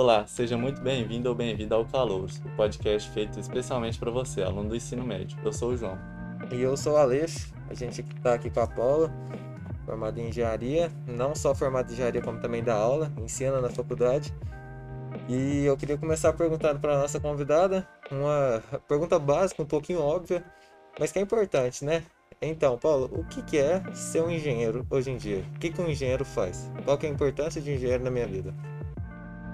Olá, seja muito bem-vindo ou bem-vinda ao Calouros, o podcast feito especialmente para você, aluno do ensino médio. Eu sou o João. E eu sou o Aleixo. A gente está aqui com a Paula, formada em engenharia, não só formada em engenharia, como também dá aula, ensina na faculdade. E eu queria começar perguntando para a nossa convidada uma pergunta básica, um pouquinho óbvia, mas que é importante, né? Então, Paulo, o que, que é ser um engenheiro hoje em dia? O que, que um engenheiro faz? Qual que é a importância de um engenheiro na minha vida?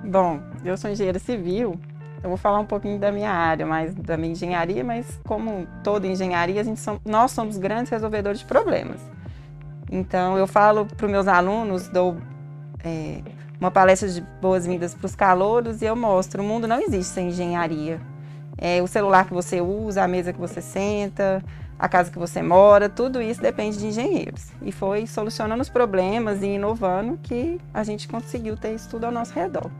Bom, eu sou engenheiro civil, eu vou falar um pouquinho da minha área, mais da minha engenharia, mas como toda engenharia, a gente som, nós somos grandes resolvedores de problemas. Então, eu falo para os meus alunos, dou é, uma palestra de boas-vindas para os calouros e eu mostro, o mundo não existe sem engenharia. É, o celular que você usa, a mesa que você senta, a casa que você mora, tudo isso depende de engenheiros. E foi solucionando os problemas e inovando que a gente conseguiu ter isso tudo ao nosso redor.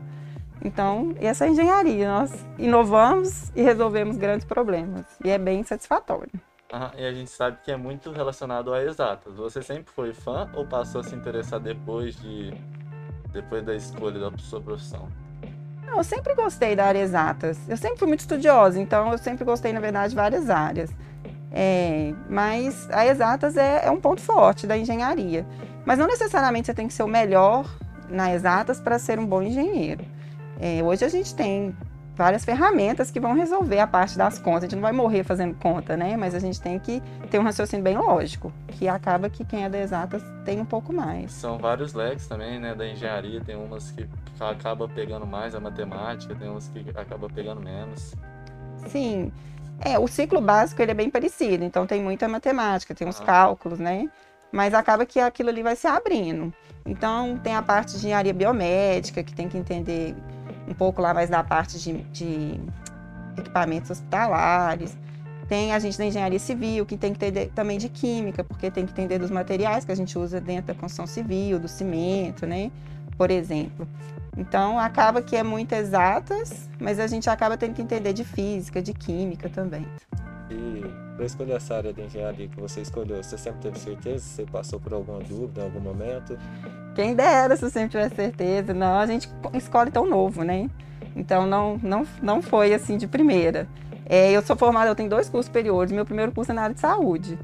Então, essa é a engenharia. Nós inovamos e resolvemos grandes problemas. E é bem satisfatório. Ah, e a gente sabe que é muito relacionado a exatas. Você sempre foi fã ou passou a se interessar depois de depois da escolha da sua profissão? Não, eu sempre gostei da área exatas. Eu sempre fui muito estudiosa, então eu sempre gostei, na verdade, de várias áreas. É, mas a exatas é, é, um ponto forte da engenharia. Mas não necessariamente você tem que ser o melhor na exatas para ser um bom engenheiro. É, hoje a gente tem várias ferramentas que vão resolver a parte das contas. A gente não vai morrer fazendo conta, né? Mas a gente tem que ter um raciocínio bem lógico, que acaba que quem é da exatas tem um pouco mais. São vários leques também, né? Da engenharia, tem umas que acaba pegando mais a matemática, tem umas que acaba pegando menos. Sim. É, o ciclo básico ele é bem parecido, então tem muita matemática, tem os ah. cálculos, né? Mas acaba que aquilo ali vai se abrindo. Então tem a parte de engenharia biomédica, que tem que entender um pouco lá mais da parte de, de equipamentos hospitalares. Tem a gente da engenharia civil, que tem que entender também de química, porque tem que entender dos materiais que a gente usa dentro da construção civil, do cimento, né? Por exemplo. Então, acaba que é muito exatas, mas a gente acaba tendo que entender de física, de química também. E para escolher essa área de engenharia que você escolheu, você sempre teve certeza? Você passou por alguma dúvida em algum momento? Quem dera se eu sempre tivesse certeza. Não, a gente escolhe tão novo, né? Então, não, não, não foi assim de primeira. É, eu sou formada, eu tenho dois cursos superiores. Meu primeiro curso é na área de saúde.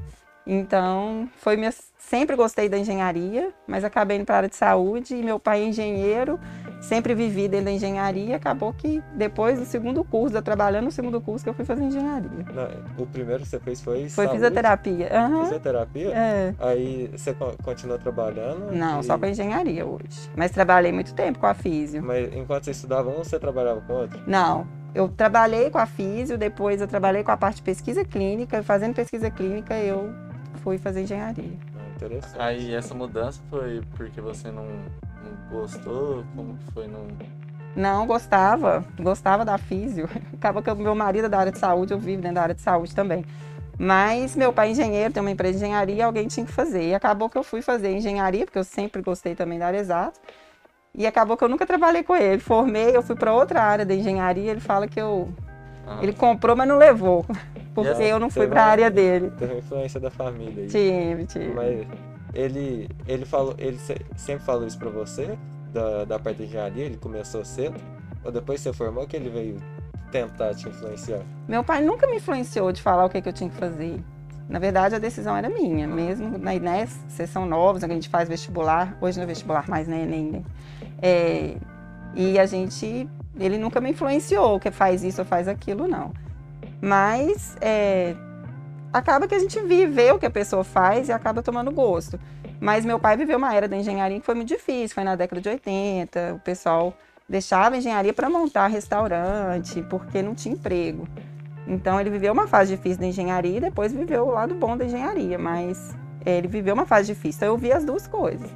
Então, foi minha, sempre gostei da engenharia, mas acabei indo para a área de saúde e meu pai é engenheiro, sempre vivi dentro da engenharia, acabou que depois do segundo curso, eu trabalhando no segundo curso, que eu fui fazer engenharia. Não, o primeiro que você fez foi Foi saúde? fisioterapia. Uhum. Fisioterapia? É. Aí você continuou trabalhando? Não, e... só com engenharia hoje. Mas trabalhei muito tempo com a físio. Mas enquanto você estudava um, você trabalhava com outro? Não, eu trabalhei com a físio, depois eu trabalhei com a parte de pesquisa clínica, fazendo pesquisa clínica eu fui fazer engenharia. Ah, interessante. Aí essa mudança foi porque você não gostou? Como que foi? Não... Não, gostava. Gostava da físio. Acaba que o meu marido é da área de saúde, eu vivo dentro da área de saúde também. Mas meu pai é engenheiro, tem uma empresa de engenharia, alguém tinha que fazer. E acabou que eu fui fazer engenharia, porque eu sempre gostei também da área exata. E acabou que eu nunca trabalhei com ele. Formei, eu fui para outra área da engenharia, ele fala que eu ah. ele comprou, mas não levou porque eu não fui para a área dele. Teve influência da família. Aí. Tive, tive. Mas ele, ele, falou, ele sempre falou isso para você, da, da parte de engenharia, ele começou cedo? Ou depois você formou que ele veio tentar te influenciar? Meu pai nunca me influenciou de falar o que, que eu tinha que fazer. Na verdade, a decisão era minha, mesmo na Inés, sessão novos, a gente faz vestibular, hoje não é vestibular mais, né, Enem, né? É, e a gente, ele nunca me influenciou, que faz isso ou faz aquilo, não. Mas é, acaba que a gente vive o que a pessoa faz e acaba tomando gosto. Mas meu pai viveu uma era da engenharia que foi muito difícil, foi na década de 80, o pessoal deixava a engenharia para montar restaurante, porque não tinha emprego. Então ele viveu uma fase difícil da engenharia e depois viveu o lado bom da engenharia, mas é, ele viveu uma fase difícil. Então eu vi as duas coisas.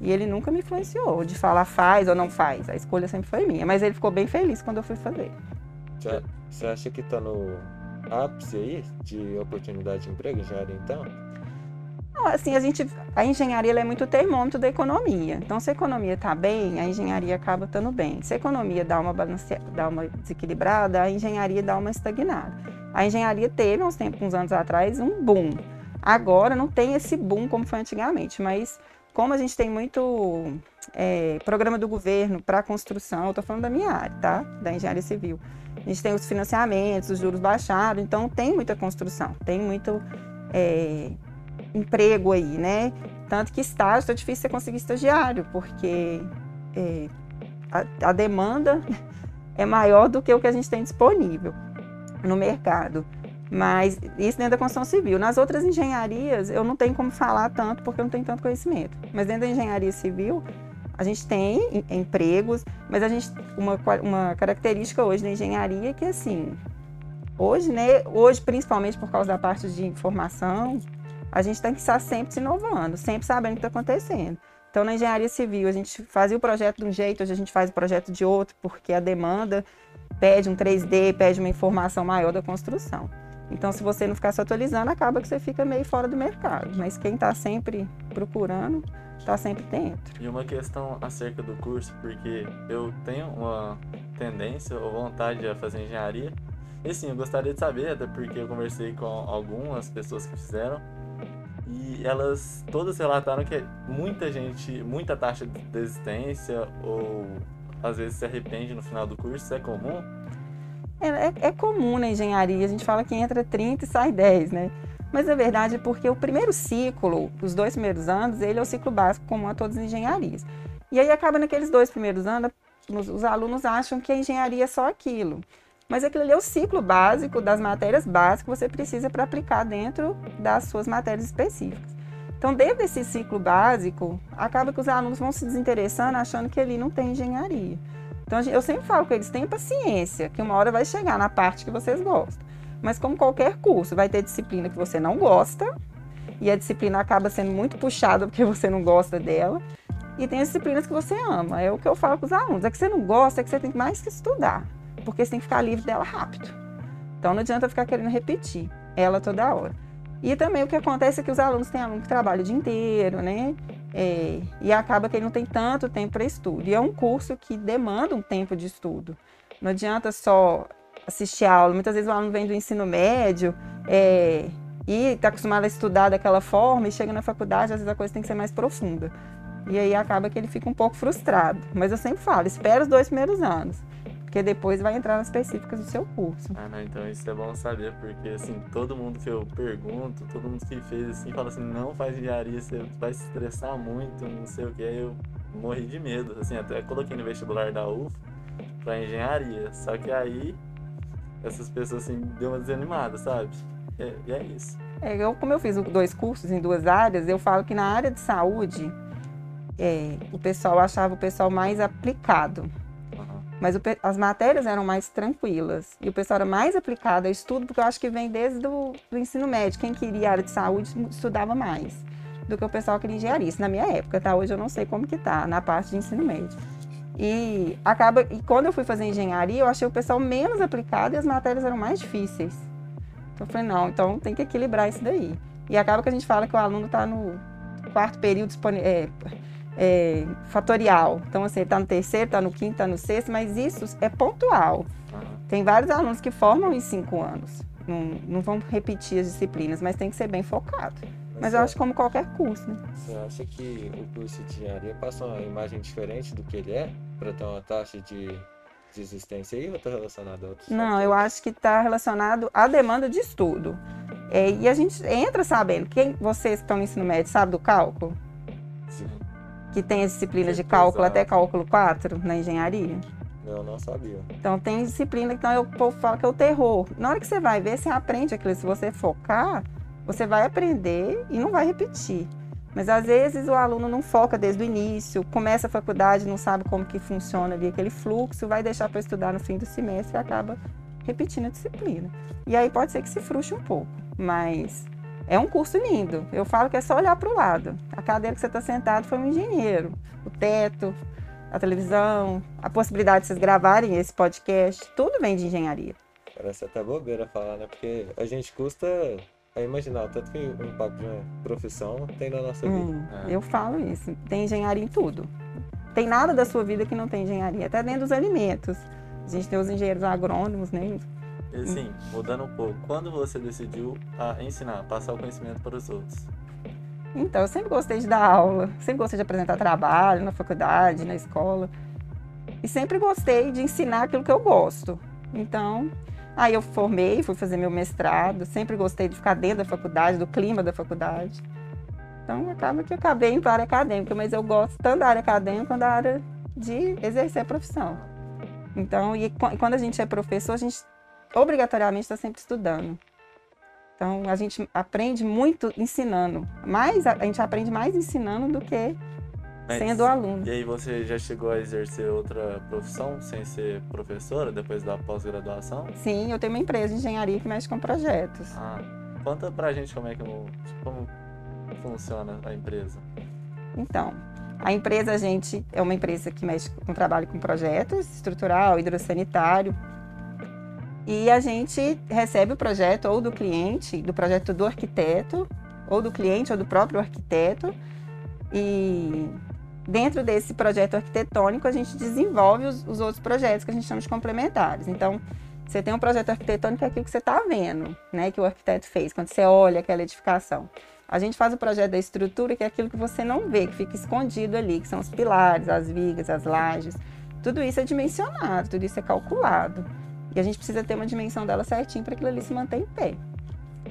E ele nunca me influenciou de falar faz ou não faz. A escolha sempre foi minha, mas ele ficou bem feliz quando eu fui fazer. Você acha que está no ápice aí de oportunidade de emprego, engenharia então? assim, a gente, a engenharia é muito termômetro da economia. Então, se a economia está bem, a engenharia acaba estando bem. Se a economia dá uma, balance, dá uma desequilibrada, a engenharia dá uma estagnada. A engenharia teve, uns tempos, uns anos atrás, um boom. Agora não tem esse boom como foi antigamente, mas como a gente tem muito é, programa do governo para construção, eu estou falando da minha área, tá? Da engenharia civil. A gente tem os financiamentos, os juros baixados, então tem muita construção, tem muito é, emprego aí, né? Tanto que estágio está difícil você conseguir estagiário, porque é, a, a demanda é maior do que o que a gente tem disponível no mercado. Mas isso dentro da construção civil. Nas outras engenharias, eu não tenho como falar tanto porque eu não tenho tanto conhecimento. Mas dentro da engenharia civil, a gente tem empregos, mas a gente uma, uma característica hoje da engenharia é que assim, hoje, né, hoje principalmente por causa da parte de informação, a gente tem que estar sempre se inovando, sempre sabendo o que está acontecendo. Então, na engenharia civil, a gente fazia o projeto de um jeito, hoje a gente faz o projeto de outro, porque a demanda pede um 3D, pede uma informação maior da construção. Então, se você não ficar se atualizando, acaba que você fica meio fora do mercado. Mas quem está sempre procurando, está sempre dentro. E uma questão acerca do curso, porque eu tenho uma tendência ou vontade a fazer engenharia. E sim, eu gostaria de saber, até porque eu conversei com algumas pessoas que fizeram. E elas todas relataram que muita gente, muita taxa de desistência ou às vezes se arrepende no final do curso, isso é comum? É, é, é, comum na engenharia, a gente fala que entra 30 e sai 10, né? Mas é verdade porque o primeiro ciclo, os dois primeiros anos, ele é o ciclo básico comum a todas as engenharias. E aí acaba naqueles dois primeiros anos, os alunos acham que a engenharia é só aquilo. Mas aquilo ali é o ciclo básico das matérias básicas que você precisa para aplicar dentro das suas matérias específicas. Então, dentro desse ciclo básico, acaba que os alunos vão se desinteressando achando que ali não tem engenharia. Então, eu sempre falo com eles, tenham paciência, que uma hora vai chegar na parte que vocês gostam. Mas como qualquer curso, vai ter disciplina que você não gosta, e a disciplina acaba sendo muito puxada porque você não gosta dela, e tem as disciplinas que você ama. É o que eu falo com os alunos, é que você não gosta, é que você tem mais que estudar, porque você tem que ficar livre dela rápido. Então, não adianta ficar querendo repetir ela toda hora. E também o que acontece é que os alunos têm aluno que trabalha o dia inteiro, né? É, e acaba que ele não tem tanto tempo para estudo. E é um curso que demanda um tempo de estudo. Não adianta só assistir aula. Muitas vezes o aluno vem do ensino médio é, e está acostumado a estudar daquela forma e chega na faculdade, às vezes a coisa tem que ser mais profunda. E aí acaba que ele fica um pouco frustrado. Mas eu sempre falo, espera os dois primeiros anos porque depois vai entrar nas específicas do seu curso. Ah, não, então isso é bom saber, porque assim, todo mundo que eu pergunto, todo mundo que fez assim, fala assim, não faz engenharia, você vai se estressar muito, não sei o que, aí eu morri de medo, assim, até coloquei no vestibular da UF pra engenharia, só que aí essas pessoas assim, deu uma desanimada, sabe? É, e é isso. É, eu, como eu fiz dois cursos em duas áreas, eu falo que na área de saúde, é, o pessoal achava o pessoal mais aplicado. Mas o, as matérias eram mais tranquilas. E o pessoal era mais aplicado a estudo, porque eu acho que vem desde do, do ensino médio. Quem queria área de saúde estudava mais do que o pessoal que queria engenharia. Isso na minha época, tá? Hoje eu não sei como que tá, na parte de ensino médio. E acaba e quando eu fui fazer engenharia, eu achei o pessoal menos aplicado e as matérias eram mais difíceis. Então eu falei, não, então tem que equilibrar isso daí. E acaba que a gente fala que o aluno está no quarto período é, é, fatorial. Então, assim, está no terceiro, está no quinto, está no sexto, mas isso é pontual. Tem vários alunos que formam em cinco anos. Não, não vão repetir as disciplinas, mas tem que ser bem focado. Mas, eu acho como qualquer curso. Né? Você acha que o curso de engenharia passa uma imagem diferente do que ele é? Para ter uma taxa de desistência aí ou está relacionado a outros? Não, fatores? eu acho que está relacionado à demanda de estudo. É, e a gente entra sabendo, quem vocês que estão no ensino médio sabe do cálculo? Sim que tem as disciplinas de cálculo até cálculo 4 na engenharia? Eu não sabia. Então tem disciplina que então, o povo fala que é o terror. Na hora que você vai ver, você aprende aquilo. Se você focar, você vai aprender e não vai repetir. Mas às vezes o aluno não foca desde o início, começa a faculdade, não sabe como que funciona ali aquele fluxo, vai deixar para estudar no fim do semestre e acaba repetindo a disciplina. E aí pode ser que se frustre um pouco, mas é um curso lindo. Eu falo que é só olhar para o lado. A cadeira que você está sentado foi um engenheiro. O teto, a televisão, a possibilidade de vocês gravarem esse podcast, tudo vem de engenharia. Parece até bobeira falar, né? Porque a gente custa a imaginar tanto que o impacto de uma profissão tem na nossa vida. Hum, é. Eu falo isso. Tem engenharia em tudo. Tem nada da sua vida que não tem engenharia, até dentro dos alimentos. A gente tem os engenheiros agrônomos, né? Assim, mudando um pouco, quando você decidiu a ensinar, passar o conhecimento para os outros? Então, eu sempre gostei de dar aula, sempre gostei de apresentar trabalho na faculdade, na escola. E sempre gostei de ensinar aquilo que eu gosto. Então, aí eu formei, fui fazer meu mestrado, sempre gostei de ficar dentro da faculdade, do clima da faculdade. Então, acaba que eu acabei indo para a área acadêmica, mas eu gosto tanto da área acadêmica quanto da área de exercer a profissão. Então, e quando a gente é professor, a gente obrigatoriamente está sempre estudando. Então, a gente aprende muito ensinando. Mais, a gente aprende mais ensinando do que Mas, sendo aluno. E aí, você já chegou a exercer outra profissão sem ser professora, depois da pós-graduação? Sim, eu tenho uma empresa de engenharia que mexe com projetos. Ah, conta pra gente como é que como funciona a empresa. Então, a empresa, a gente, é uma empresa que mexe com trabalho com projetos, estrutural, hidrossanitário, e a gente recebe o projeto ou do cliente, do projeto do arquiteto, ou do cliente ou do próprio arquiteto. E dentro desse projeto arquitetônico, a gente desenvolve os, os outros projetos que a gente chama de complementares. Então, você tem um projeto arquitetônico, é aquilo que você está vendo, né, que o arquiteto fez, quando você olha aquela edificação. A gente faz o projeto da estrutura, que é aquilo que você não vê, que fica escondido ali, que são os pilares, as vigas, as lajes. Tudo isso é dimensionado, tudo isso é calculado. E a gente precisa ter uma dimensão dela certinho para aquilo ali se manter em pé.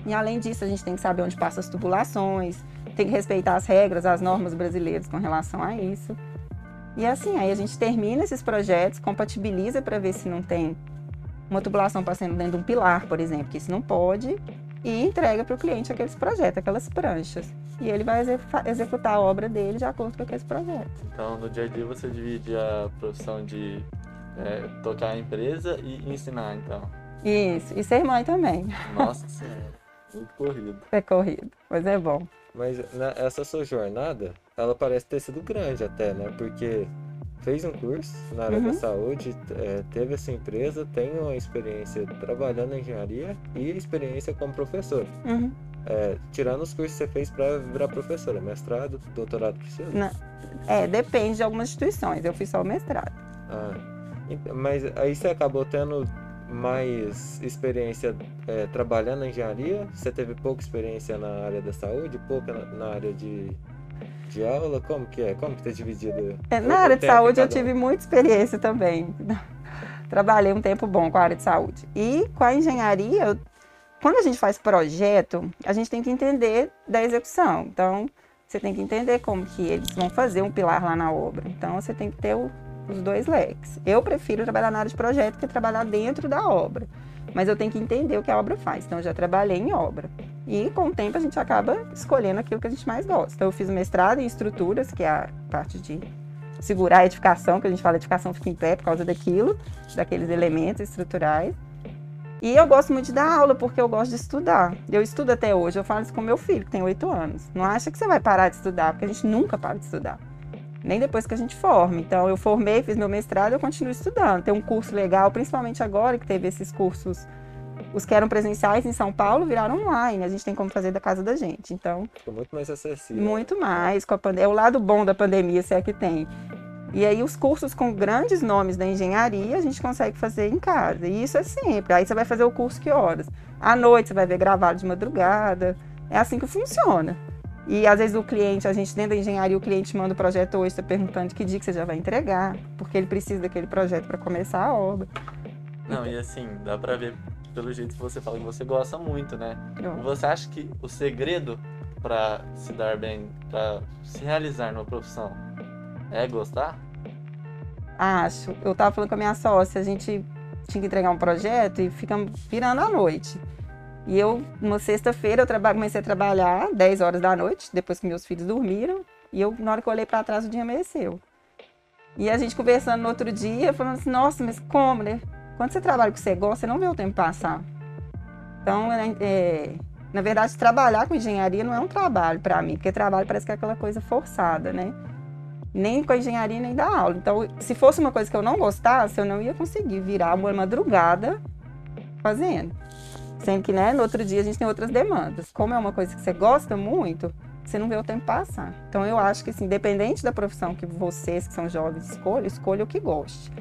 E além disso, a gente tem que saber onde passam as tubulações, tem que respeitar as regras, as normas brasileiras com relação a isso. E assim, aí a gente termina esses projetos, compatibiliza para ver se não tem uma tubulação passando dentro de um pilar, por exemplo, que isso não pode, e entrega para o cliente aqueles projetos, aquelas pranchas. E ele vai executar a obra dele de acordo com aqueles projetos. Então, no dia a dia, você divide a profissão de é, tocar a empresa e ensinar, então. Isso, e ser mãe também. Nossa Senhora, muito corrido. É corrido, mas é bom. Mas né, essa sua jornada, ela parece ter sido grande até, né? Porque fez um curso na área uhum. da saúde, é, teve essa empresa, tem uma experiência trabalhando em engenharia e experiência como professor. Uhum. É, tirando os cursos que você fez para virar professora, mestrado, doutorado precisa? Não. É, depende de algumas instituições. Eu fiz só o mestrado. Ah. Mas aí você acabou tendo mais experiência é, trabalhando na engenharia? Você teve pouca experiência na área da saúde, pouca na, na área de, de aula? Como que é? Como que tá dividido? É, na área de saúde eu tive muita experiência também. Trabalhei um tempo bom com a área de saúde. E com a engenharia, quando a gente faz projeto, a gente tem que entender da execução. Então, você tem que entender como que eles vão fazer um pilar lá na obra. Então, você tem que ter o os dois leques. Eu prefiro trabalhar na área de projeto que trabalhar dentro da obra. Mas eu tenho que entender o que a obra faz. Então, eu já trabalhei em obra. E com o tempo a gente acaba escolhendo aquilo que a gente mais gosta. Então, eu fiz mestrado em estruturas, que é a parte de segurar a edificação, que a gente fala edificação fica em pé por causa daquilo, daqueles elementos estruturais. E eu gosto muito de dar aula, porque eu gosto de estudar. Eu estudo até hoje, eu falo isso com meu filho, que tem oito anos. Não acha que você vai parar de estudar, porque a gente nunca para de estudar nem depois que a gente forma. Então, eu formei, fiz meu mestrado, eu continuo estudando. Tem um curso legal, principalmente agora que teve esses cursos, os que eram presenciais em São Paulo viraram online. A gente tem como fazer da casa da gente. Então, ficou muito mais acessível. Muito mais. Com a pande... É o lado bom da pandemia, se é que tem. E aí, os cursos com grandes nomes da engenharia, a gente consegue fazer em casa. E isso é sempre. Aí, você vai fazer o curso que horas? À noite, você vai ver gravado de madrugada. É assim que funciona. E às vezes o cliente, a gente dentro da engenharia, o cliente manda o projeto hoje, está perguntando que dia que você já vai entregar, porque ele precisa daquele projeto para começar a obra. Não, e assim, dá para ver pelo jeito que você fala que você gosta muito, né? Eu. Você acha que o segredo para se dar bem, para se realizar numa profissão é gostar? Acho. Eu tava falando com a minha sócia, a gente tinha que entregar um projeto e ficamos virando à noite. E eu, uma sexta-feira, eu comecei a trabalhar 10 horas da noite, depois que meus filhos dormiram. E eu, na hora que eu olhei para trás, o dia amanheceu. E a gente conversando no outro dia, falando assim, nossa, mas como, né? Quando você trabalha com o que você gosta, você não vê o tempo passar. Então, é, é, na verdade, trabalhar com engenharia não é um trabalho para mim, porque trabalho parece que é aquela coisa forçada, né? Nem com a engenharia, nem da aula. Então, se fosse uma coisa que eu não gostasse, eu não ia conseguir virar uma madrugada fazendo. Sendo que, né, no outro dia a gente tem outras demandas. Como é uma coisa que você gosta muito, você não vê o tempo passar. Então eu acho que, assim, independente da profissão que vocês, que são jovens, escolham, escolha o que goste.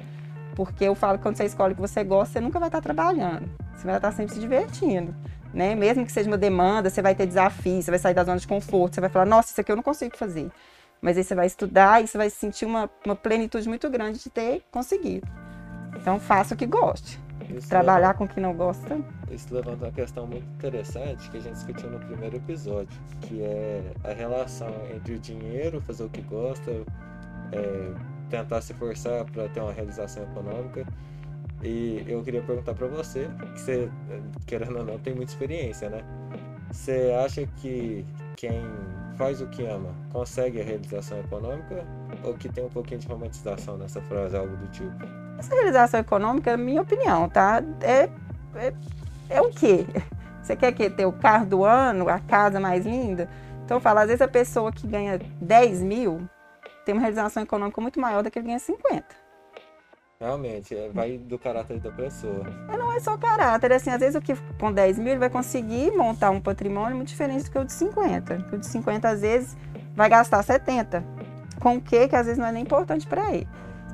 Porque eu falo que quando você escolhe o que você gosta, você nunca vai estar trabalhando. Você vai estar sempre se divertindo. né? Mesmo que seja uma demanda, você vai ter desafios, você vai sair da zona de conforto, você vai falar, nossa, isso aqui eu não consigo fazer. Mas aí você vai estudar e você vai sentir uma, uma plenitude muito grande de ter conseguido. Então faça o que goste. Isso Trabalhar com o que não gosta. levanta- Isso levanta uma questão muito interessante que a gente discutiu no primeiro episódio, que é a relação entre o dinheiro, fazer o que gosta, é, tentar se forçar para ter uma realização econômica. E eu queria perguntar para você, que você, querendo ou não, tem muita experiência, né? Você acha que quem faz o que ama consegue a realização econômica ou que tem um pouquinho de romantização nessa frase, algo do tipo? Essa realização econômica, é minha opinião, tá? É, é, é o quê? Você quer que ter o carro do ano, a casa mais linda? Então eu falo, às vezes a pessoa que ganha 10 mil tem uma realização econômica muito maior do que ele ganha 50. Realmente, é, vai do caráter da pessoa. Não é só caráter, assim, às vezes o que com 10 mil ele vai conseguir montar um patrimônio muito diferente do que o de 50. O de 50 às vezes vai gastar 70. Com o que que às vezes não é nem importante para ele.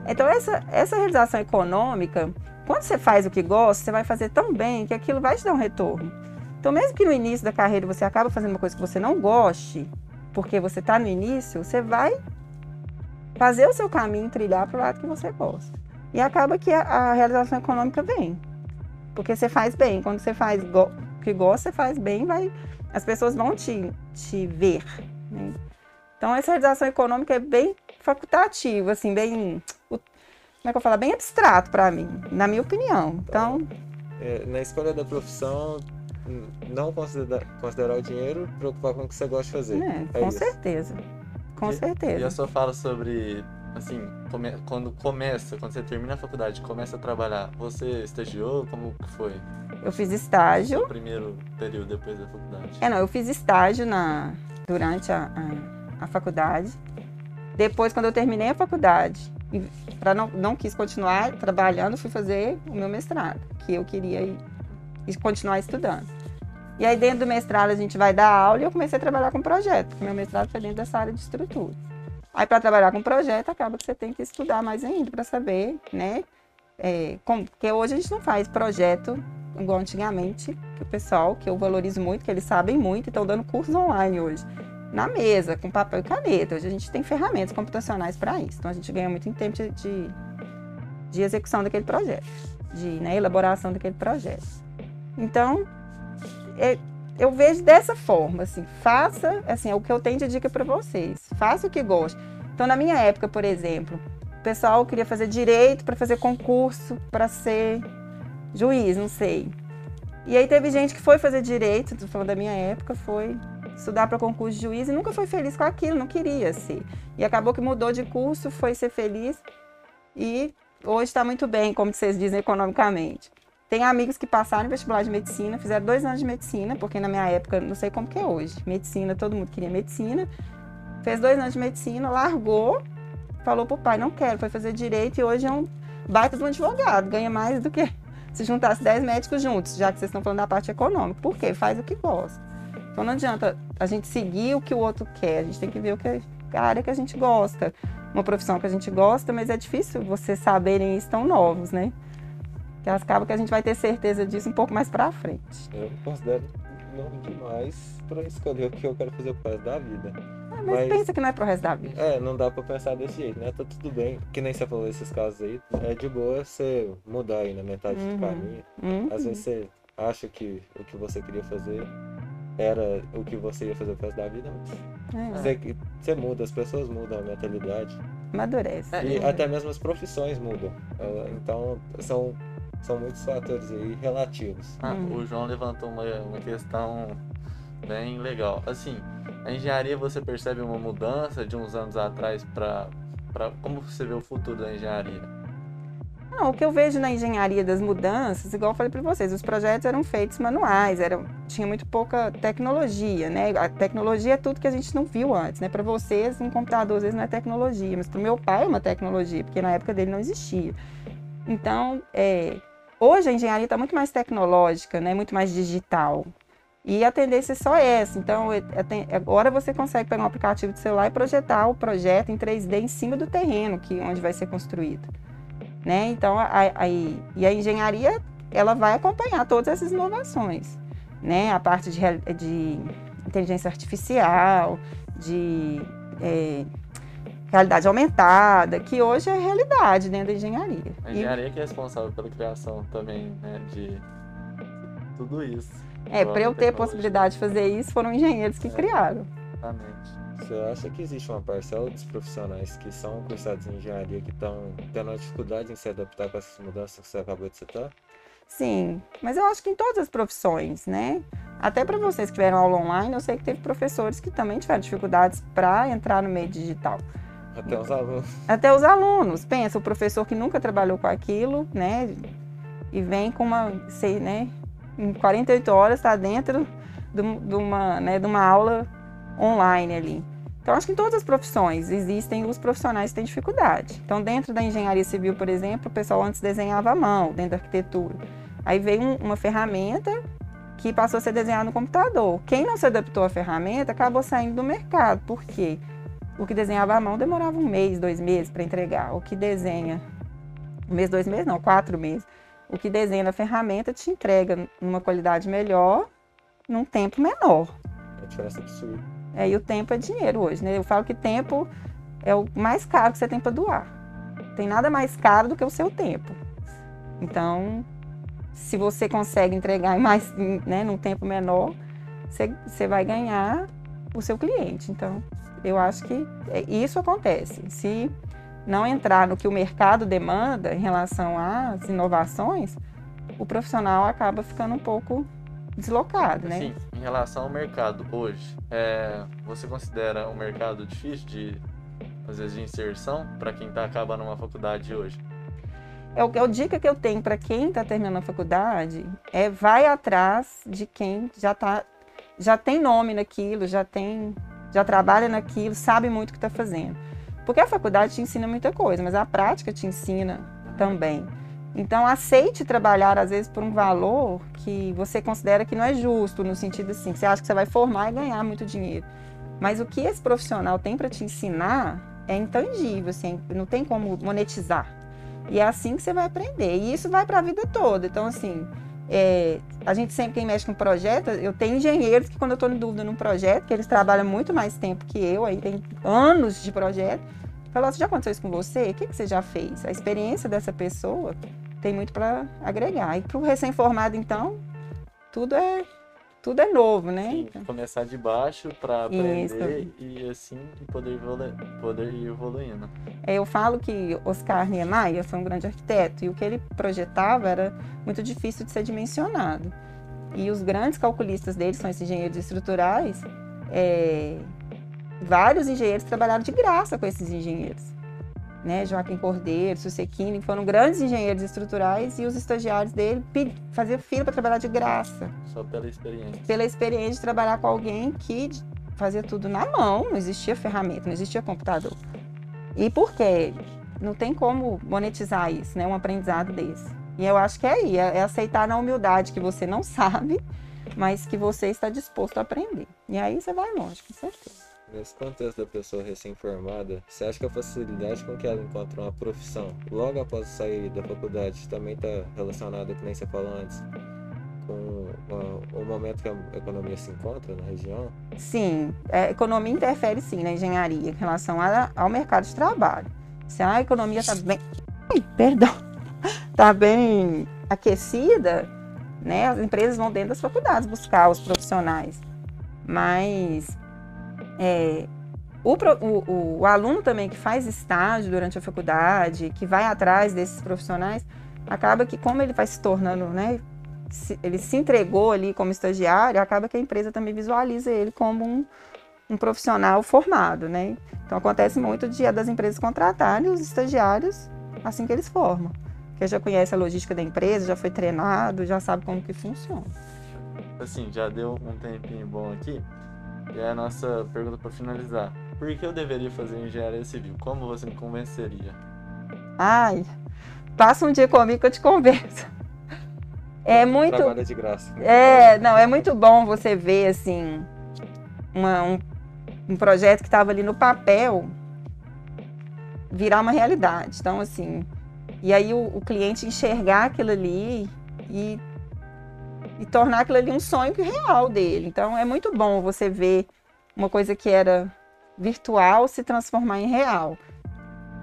Então essa, essa realização econômica, quando você faz o que gosta, você vai fazer tão bem que aquilo vai te dar um retorno. Então mesmo que no início da carreira você acaba fazendo uma coisa que você não goste, porque você está no início, você vai fazer o seu caminho trilhar para o lado que você gosta. E acaba que a, a realização econômica vem. Porque você faz bem. Quando você faz go que gosta, você faz bem, vai, as pessoas vão te, te ver. né? Então, essa realização econômica é bem facultativa, assim, bem. Como é que eu falo? Bem abstrato para mim, na minha opinião. Então, É, na escolha da profissão, não considera- considerar o dinheiro, preocupar com o que você gosta de fazer. né, É com isso. certeza. Com E- certeza. E a sua fala sobre, assim, come- quando começa, quando você termina a faculdade, começa a trabalhar, você estagiou? Como que foi? Eu fiz estágio. O primeiro período depois da faculdade. É, não, eu fiz estágio na, durante a, a, a faculdade. Depois, quando eu terminei a faculdade, para não, não quis continuar trabalhando, fui fazer o meu mestrado, que eu queria ir, continuar estudando. E aí, dentro do mestrado, a gente vai dar aula e eu comecei a trabalhar com projeto, porque meu mestrado foi dentro dessa área de estrutura. Aí, para trabalhar com projeto, acaba que você tem que estudar mais ainda para saber, né? É, como, porque hoje a gente não faz projeto igual antigamente, que o pessoal, que eu valorizo muito, que eles sabem muito, estão dando cursos online hoje. Na mesa, com papel e caneta. Hoje a gente tem ferramentas computacionais para isso. Então a gente ganha muito em tempo de, de, de execução daquele projeto, de né, elaboração daquele projeto. Então, é- eu vejo dessa forma, assim, faça, assim, é o que eu tenho de dica para vocês. Faça o que gosta. Então, na minha época, por exemplo, o pessoal queria fazer direito para fazer concurso para ser juiz, não sei. E aí teve gente que foi fazer direito, tô falando da minha época, foi estudar para concurso de juiz e nunca foi feliz com aquilo, não queria ser. E acabou que mudou de curso, foi ser feliz e hoje está muito bem, como vocês dizem, economicamente. Tem amigos que passaram em vestibular de medicina, fizeram dois anos de medicina, porque na minha época, não sei como que é hoje, medicina, todo mundo queria medicina, fez dois anos de medicina, largou, falou pro pai, não quero, foi fazer direito e hoje é um baita de um advogado, ganha mais do que se juntasse 10 médicos juntos, já que vocês estão falando da parte econômica. Por quê? Faz o que gosta. Então não adianta a gente seguir o que o outro quer, a gente tem que ver o que a área que a gente gosta, uma profissão que a gente gosta, mas é difícil vocês saberem isso tão novos, né? Que acaba que a gente vai ter certeza disso um pouco mais pra frente. Eu considero novo demais para escolher o que eu quero fazer pro resto da vida. Ah, mas, Mas- pensa que não é pro resto da vida. É, não dá pra pensar desse jeito, né? Tá tudo bem. Que nem você falou esses casos aí, é de boa você mudar aí na metade Uhum. do caminho. Hum, Às vezes você acha que o que você queria fazer era o que você ia fazer pro resto da vida, mas é, você, você muda, as pessoas mudam a mentalidade. amadurece. É, E né? até mesmo as profissões mudam. Ela- Então, são, são muitos fatores aí relativos. Ah, Uhum. O João levantou uma, uma questão bem legal. Assim, a engenharia você percebe uma mudança de uns anos atrás para para como você vê o futuro da engenharia? Não, o que eu vejo na engenharia das mudanças, igual eu falei para vocês, os projetos eram feitos manuais, eram, tinha muito pouca tecnologia, né? A tecnologia é tudo que a gente não viu antes, né? Para vocês, um computador às vezes não é tecnologia, mas para o meu pai é uma tecnologia, porque na época dele não existia. Então, é, hoje a engenharia está muito mais tecnológica, né? Muito mais digital. E a tendência é só essa. Então, é- é agora você consegue pegar um aplicativo de celular e projetar o projeto em 3D em cima do terreno que onde vai ser construído né? Então, a, a- e a engenharia ela vai acompanhar todas essas inovações, né, a parte de, de inteligência artificial, de é, realidade aumentada, que hoje é realidade dentro da engenharia. A engenharia e, que é responsável pela criação também né, de tudo isso. É, para eu ter possibilidade de fazer isso, foram engenheiros que é, criaram. Exatamente. Você acha que existe uma parcela dos profissionais que são cursados em engenharia que estão tendo uma dificuldade em se adaptar com essas mudanças que você acabou de citar? Sim, mas eu acho que em todas as profissões, né? Até para vocês que tiveram aula online, eu sei que teve professores que também tiveram dificuldades para entrar no meio digital. Até os alunos. Até os alunos. Pensa, o professor que nunca trabalhou com aquilo, né? E vem com uma, sei, né? Em 48 horas está dentro de uma, né, de uma aula online ali. Então, acho que em todas as profissões existem os profissionais que têm dificuldade. Então, dentro da engenharia civil, por exemplo, o pessoal antes desenhava à mão, dentro da arquitetura. Aí veio um, uma ferramenta que passou a ser desenhada no computador. Quem não se adaptou à ferramenta acabou saindo do mercado. Por quê? O que desenhava à mão demorava um mês, dois meses para entregar. O que desenha, um mês, dois meses, não, quatro meses. O que desenha na ferramenta te entrega numa qualidade melhor, num tempo menor. É a diferença absurda. É, e o tempo é dinheiro hoje, né? Eu falo que tempo é o mais caro que você tem para doar. Tem nada mais caro do que o seu tempo. Então, se você consegue entregar em mais, né, num tempo menor, você, você vai ganhar o seu cliente. Então, eu acho que é, isso acontece. Se não entrar no que o mercado demanda em relação às inovações, o profissional acaba ficando um pouco deslocado, né? Sim, em relação ao mercado hoje, é, você considera um mercado difícil de, às vezes, de inserção para quem está acabando uma faculdade hoje? É o, é o dica que eu tenho para quem está terminando a faculdade é vai atrás de quem já tá, já tem nome naquilo, já tem já trabalha naquilo, sabe muito o que está fazendo. Porque a faculdade te ensina muita coisa, mas a prática te ensina também. Então, aceite trabalhar, às vezes, por um valor que você considera que não é justo, no sentido assim, que você acha que você vai formar e ganhar muito dinheiro. Mas o que esse profissional tem para te ensinar é intangível, assim, não tem como monetizar. E é assim que você vai aprender. E isso vai para a vida toda. Então, assim, é, a gente sempre, quem mexe com projeto, eu tenho engenheiros que quando eu estou em dúvida num projeto, que eles trabalham muito mais tempo que eu, aí tem anos de projeto, falo, já aconteceu isso com você? O que, que você já fez? A experiência dessa pessoa tem muito para agregar. E para o recém-formado, então, tudo é tudo é novo, né? Sim, começar de baixo para aprender e assim poder, poder ir evoluindo. É, eu falo que Oscar Niemeyer foi um grande arquiteto e o que ele projetava era muito difícil de ser dimensionado. E os grandes calculistas dele são esses engenheiros estruturais. É, vários engenheiros trabalharam de graça com esses engenheiros né, Joaquim Cordeiro, Susequini, foram grandes engenheiros estruturais e os estagiários dele faziam fila para trabalhar de graça. Só pela experiência. Pela experiência de trabalhar com alguém que fazia tudo na mão, não existia ferramenta, não existia computador. E por quê? Não tem como monetizar isso, né, um aprendizado desse. E eu acho que é aí, é, é aceitar na humildade que você não sabe, mas que você está disposto a aprender. E aí você vai longe, com certeza. Nesse contexto da pessoa recém-formada, você acha que a facilidade com que ela encontra uma profissão logo após sair da faculdade também está relacionada, como você falou antes, com o momento que a economia se encontra na região? Sim, a é, economia interfere sim na engenharia em relação ao mercado de trabalho. Se a economia está bem. Ai, perdão. Está bem aquecida, né? As empresas vão dentro das faculdades buscar os profissionais. Mas é, o, o, o, aluno também que faz estágio durante a faculdade, que vai atrás desses profissionais, acaba que, como ele vai se tornando, né, se, ele se entregou ali como estagiário, acaba que a empresa também visualiza ele como um, um profissional formado, né? Então acontece muito de das empresas contratarem os estagiários assim que eles formam, porque já conhece a logística da empresa, já foi treinado, já sabe como que funciona. Assim, já deu um tempinho bom aqui. E é a nossa pergunta para finalizar. Por que eu deveria fazer engenharia civil? Como você me convenceria? Ai, passa um dia comigo que eu te converso. É muito. Trabalho de graça. É, não, é muito bom você ver assim uma, um, um projeto que estava ali no papel virar uma realidade. Então, assim, e aí o, o cliente enxergar aquilo ali e, e tornar aquilo ali um sonho real dele. Então é muito bom você ver uma coisa que era virtual se transformar em real.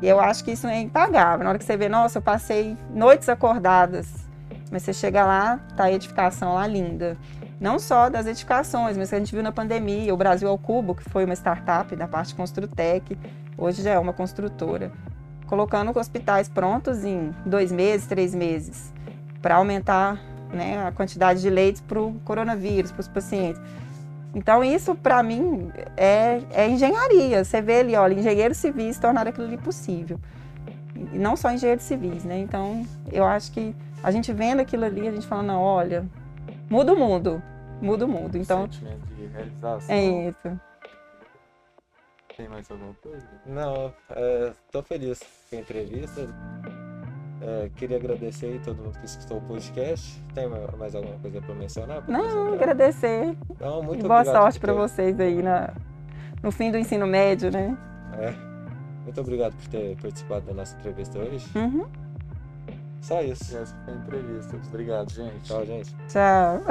E eu acho que isso é impagável. Na hora que você vê, nossa, eu passei noites acordadas, mas você chega lá, tá a edificação lá linda. Não só das edificações, mas que a gente viu na pandemia, o Brasil ao Cubo, que foi uma startup da parte Construtec, hoje já é uma construtora, colocando hospitais prontos em dois meses, três meses, para aumentar né, a quantidade de leitos para o coronavírus, para os pacientes. Então, isso, para mim, é, é, engenharia. Você vê ali, olha, engenheiros civis tornaram aquilo ali possível. E não só engenheiros civis, né? Então, eu acho que a gente vendo aquilo ali, a gente fala, não, olha, muda o mundo. Muda o mundo. Então, Sentimento de realização. é isso. Tem mais alguma coisa? Não, estou feliz com a entrevista. É, queria agradecer aí todo mundo que escutou o podcast. Tem ma- mais alguma coisa para mencionar? Não, professor? agradecer. Não, muito E boa obrigado sorte para ter- vocês aí na, no fim do ensino médio, né? É. Muito obrigado por ter participado da nossa entrevista hoje. Uhum. Só isso. Essa foi a entrevista. Obrigado, gente. Tchau, gente. Tchau.